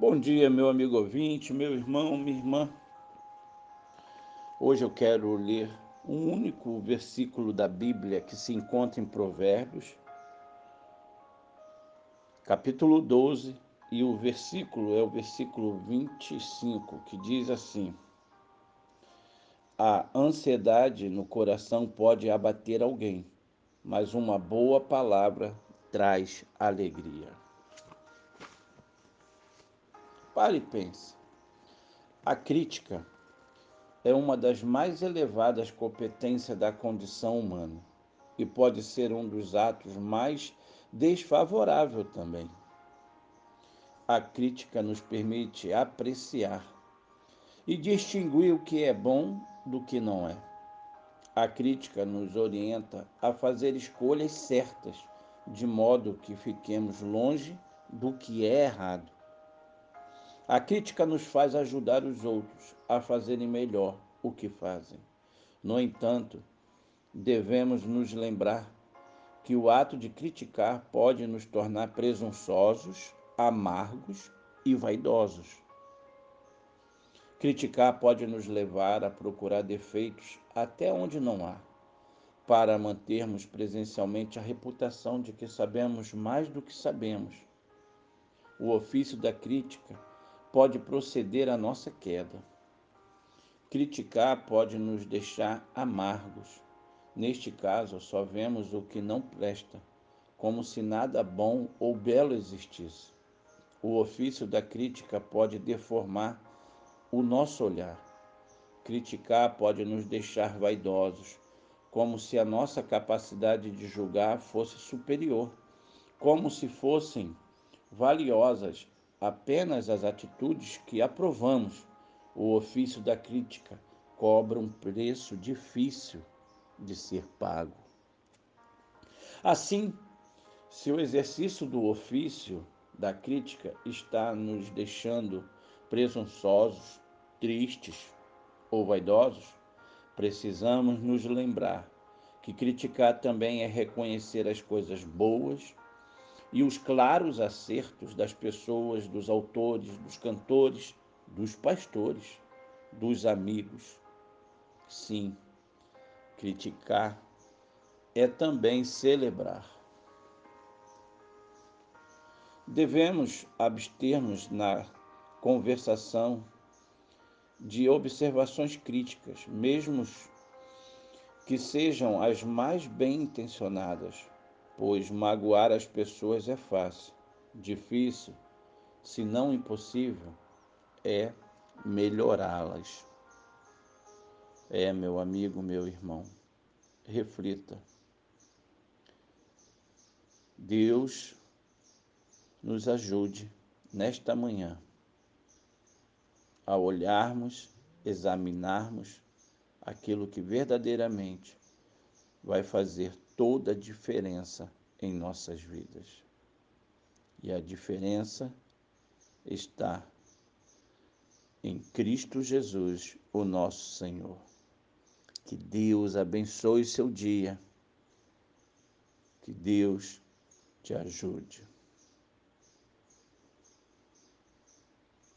Bom dia, meu amigo ouvinte, meu irmão, minha irmã. Hoje eu quero ler um único versículo da Bíblia que se encontra em Provérbios, capítulo 12, e o versículo é o versículo 25, que diz assim: A ansiedade no coração pode abater alguém, mas uma boa palavra traz alegria. Pare e pense. A crítica é uma das mais elevadas competências da condição humana e pode ser um dos atos mais desfavorável também. A crítica nos permite apreciar e distinguir o que é bom do que não é. A crítica nos orienta a fazer escolhas certas, de modo que fiquemos longe do que é errado. A crítica nos faz ajudar os outros a fazerem melhor o que fazem. No entanto, devemos nos lembrar que o ato de criticar pode nos tornar presunçosos, amargos e vaidosos. Criticar pode nos levar a procurar defeitos até onde não há, para mantermos presencialmente a reputação de que sabemos mais do que sabemos. O ofício da crítica pode proceder à nossa queda. Criticar pode nos deixar amargos. Neste caso, só vemos o que não presta, como se nada bom ou belo existisse. O ofício da crítica pode deformar o nosso olhar. Criticar pode nos deixar vaidosos, como se a nossa capacidade de julgar fosse superior, como se fossem valiosas apenas as atitudes que aprovamos. O ofício da crítica cobra um preço difícil de ser pago. Assim, se o exercício do ofício da crítica está nos deixando presunçosos, tristes ou vaidosos, precisamos nos lembrar que criticar também é reconhecer as coisas boas e os claros acertos das pessoas, dos autores, dos cantores, dos pastores, dos amigos. Sim, criticar é também celebrar. Devemos abster-nos na conversação de observações críticas, mesmo que sejam as mais bem intencionadas pois magoar as pessoas é fácil. Difícil, se não impossível, é melhorá-las. É, meu amigo, meu irmão, reflita. Deus nos ajude nesta manhã a olharmos, examinarmos aquilo que verdadeiramente vai fazer toda a diferença em nossas vidas. E a diferença está em Cristo Jesus, o nosso Senhor. Que Deus abençoe seu dia. Que Deus te ajude.